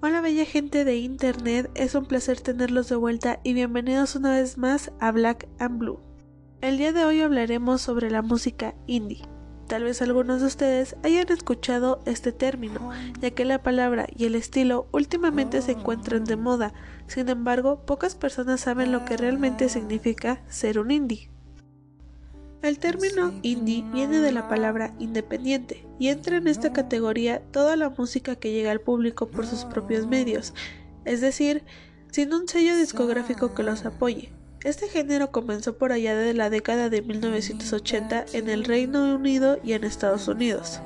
Hola bella gente de internet, es un placer tenerlos de vuelta y bienvenidos una vez más a Black and Blue. El día de hoy hablaremos sobre la música indie. Tal vez algunos de ustedes hayan escuchado este término, ya que la palabra y el estilo últimamente se encuentran de moda, sin embargo, pocas personas saben lo que realmente significa ser un indie. El término indie viene de la palabra independiente y entra en esta categoría toda la música que llega al público por sus propios medios, es decir, sin un sello discográfico que los apoye. Este género comenzó por allá de la década de 1980 en el Reino Unido y en Estados Unidos.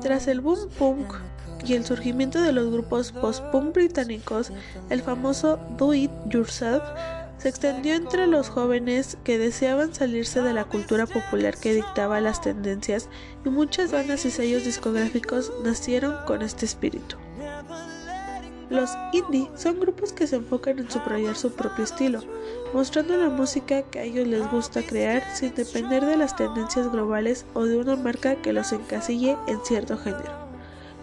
Tras el boom punk y el surgimiento de los grupos post-punk británicos, el famoso Do It Yourself se extendió entre los jóvenes que deseaban salirse de la cultura popular que dictaba las tendencias y muchas bandas y sellos discográficos nacieron con este espíritu. Los indie son grupos que se enfocan en subrayar su propio estilo, mostrando la música que a ellos les gusta crear sin depender de las tendencias globales o de una marca que los encasille en cierto género.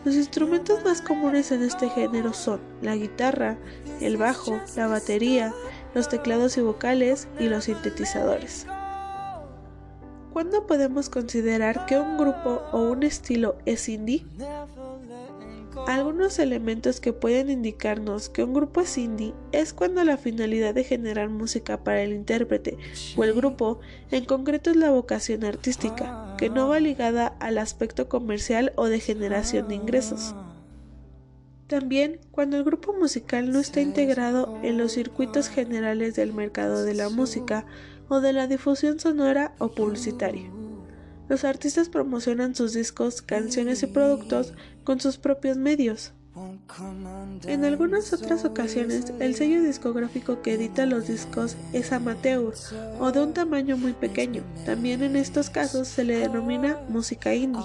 Los instrumentos más comunes en este género son la guitarra, el bajo, la batería, los teclados y vocales y los sintetizadores. ¿Cuándo podemos considerar que un grupo o un estilo es indie? Algunos elementos que pueden indicarnos que un grupo es indie es cuando la finalidad de generar música para el intérprete o el grupo en concreto es la vocación artística, que no va ligada al aspecto comercial o de generación de ingresos. También cuando el grupo musical no está integrado en los circuitos generales del mercado de la música o de la difusión sonora o publicitaria. Los artistas promocionan sus discos, canciones y productos con sus propios medios. En algunas otras ocasiones, el sello discográfico que edita los discos es amateur o de un tamaño muy pequeño. También en estos casos se le denomina música indie.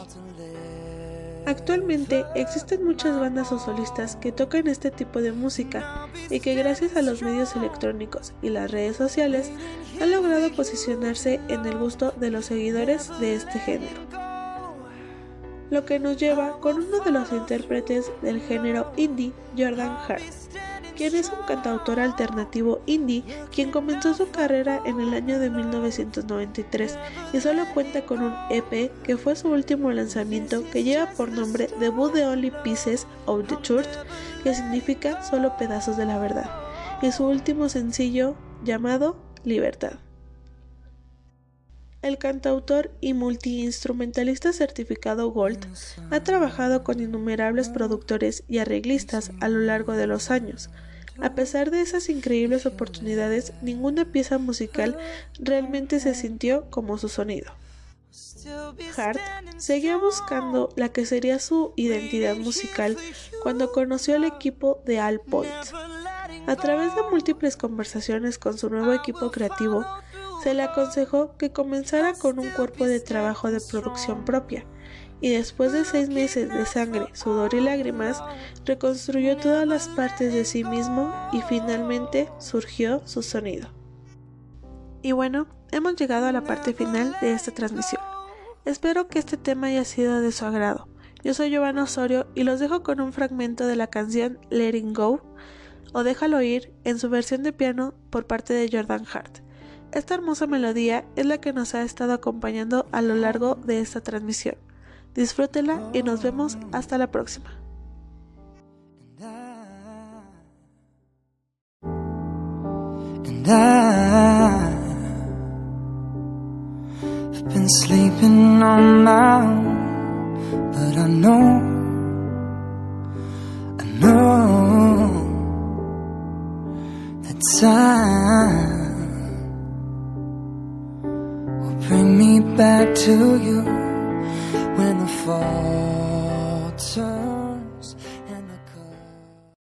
Actualmente existen muchas bandas o solistas que tocan este tipo de música y que gracias a los medios electrónicos y las redes sociales han logrado posicionarse en el gusto de los seguidores de este género. Lo que nos lleva con uno de los intérpretes del género indie, Jordan Hart quien es un cantautor alternativo indie, quien comenzó su carrera en el año de 1993 y solo cuenta con un EP que fue su último lanzamiento que lleva por nombre Debut the Only Pieces of the Truth, que significa solo pedazos de la verdad, y su último sencillo llamado Libertad. El cantautor y multiinstrumentalista certificado Gold ha trabajado con innumerables productores y arreglistas a lo largo de los años, a pesar de esas increíbles oportunidades, ninguna pieza musical realmente se sintió como su sonido. Hart seguía buscando la que sería su identidad musical cuando conoció al equipo de All Point. A través de múltiples conversaciones con su nuevo equipo creativo, se le aconsejó que comenzara con un cuerpo de trabajo de producción propia, y después de seis meses de sangre, sudor y lágrimas, reconstruyó todas las partes de sí mismo y finalmente surgió su sonido. Y bueno, hemos llegado a la parte final de esta transmisión. Espero que este tema haya sido de su agrado. Yo soy Giovanna Osorio y los dejo con un fragmento de la canción Letting Go o Déjalo ir en su versión de piano por parte de Jordan Hart. Esta hermosa melodía es la que nos ha estado acompañando a lo largo de esta transmisión. Disfrútela y nos vemos hasta la próxima. Time will bring me back to you fall